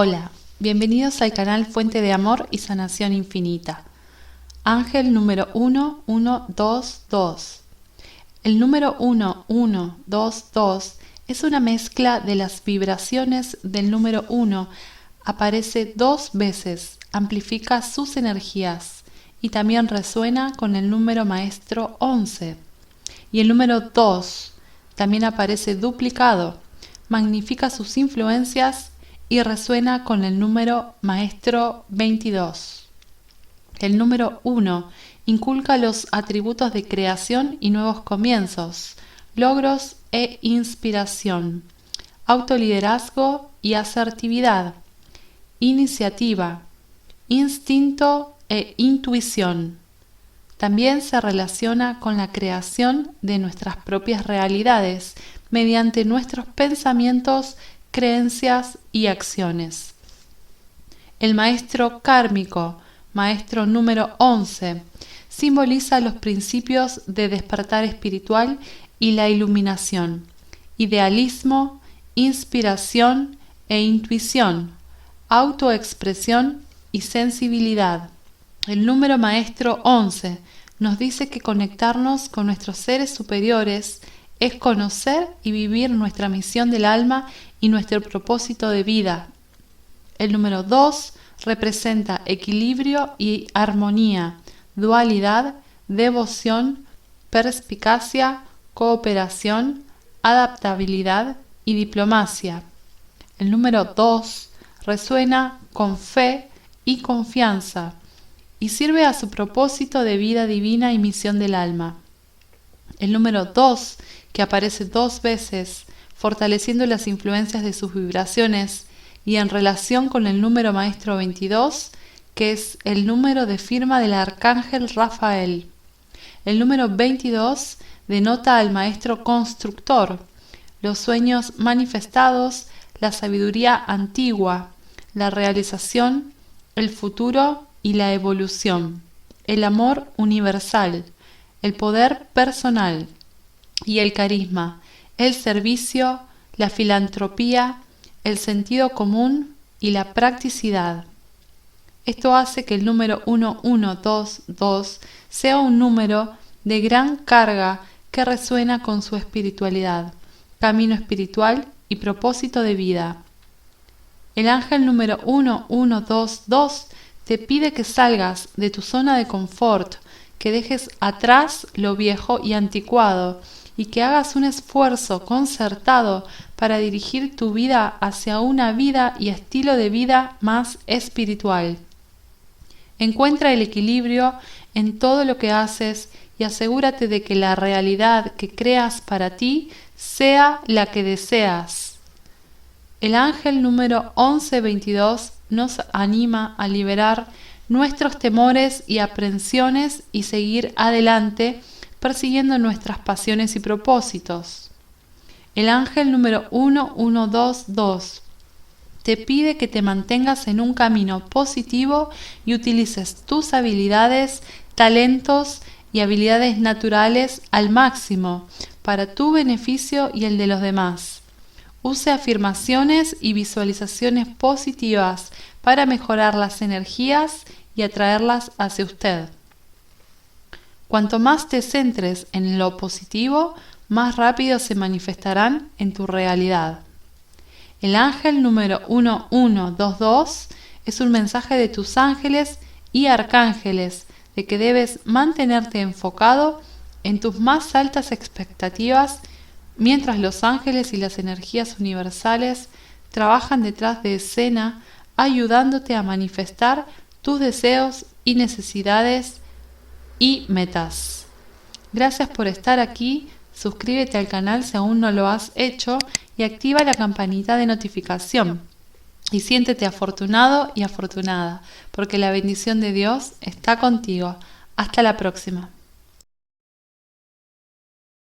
Hola, bienvenidos al canal Fuente de Amor y Sanación Infinita. Ángel número 1122. El número 1122 es una mezcla de las vibraciones del número 1. Aparece dos veces, amplifica sus energías y también resuena con el número maestro 11. Y el número 2 también aparece duplicado, magnifica sus influencias y resuena con el número maestro 22. El número 1 inculca los atributos de creación y nuevos comienzos, logros e inspiración, autoliderazgo y asertividad, iniciativa, instinto e intuición. También se relaciona con la creación de nuestras propias realidades mediante nuestros pensamientos creencias y acciones. El maestro kármico, maestro número 11, simboliza los principios de despertar espiritual y la iluminación, idealismo, inspiración e intuición, autoexpresión y sensibilidad. El número maestro 11 nos dice que conectarnos con nuestros seres superiores es conocer y vivir nuestra misión del alma y nuestro propósito de vida. El número 2 representa equilibrio y armonía, dualidad, devoción, perspicacia, cooperación, adaptabilidad y diplomacia. El número 2 resuena con fe y confianza y sirve a su propósito de vida divina y misión del alma. El número 2, que aparece dos veces, fortaleciendo las influencias de sus vibraciones, y en relación con el número maestro 22, que es el número de firma del arcángel Rafael. El número 22 denota al maestro constructor, los sueños manifestados, la sabiduría antigua, la realización, el futuro y la evolución, el amor universal, el poder personal y el carisma, el servicio, la filantropía, el sentido común y la practicidad. Esto hace que el número 1122 sea un número de gran carga que resuena con su espiritualidad, camino espiritual y propósito de vida. El ángel número 1122 te pide que salgas de tu zona de confort, que dejes atrás lo viejo y anticuado y que hagas un esfuerzo concertado para dirigir tu vida hacia una vida y estilo de vida más espiritual. Encuentra el equilibrio en todo lo que haces y asegúrate de que la realidad que creas para ti sea la que deseas. El ángel número 1122 nos anima a liberar nuestros temores y aprensiones y seguir adelante persiguiendo nuestras pasiones y propósitos. El ángel número 1122 te pide que te mantengas en un camino positivo y utilices tus habilidades, talentos y habilidades naturales al máximo para tu beneficio y el de los demás. Use afirmaciones y visualizaciones positivas para mejorar las energías y atraerlas hacia usted. Cuanto más te centres en lo positivo, más rápido se manifestarán en tu realidad. El ángel número 1122 es un mensaje de tus ángeles y arcángeles de que debes mantenerte enfocado en tus más altas expectativas mientras los ángeles y las energías universales trabajan detrás de escena ayudándote a manifestar tus deseos y necesidades y metas. Gracias por estar aquí, suscríbete al canal si aún no lo has hecho y activa la campanita de notificación. Y siéntete afortunado y afortunada, porque la bendición de Dios está contigo. Hasta la próxima.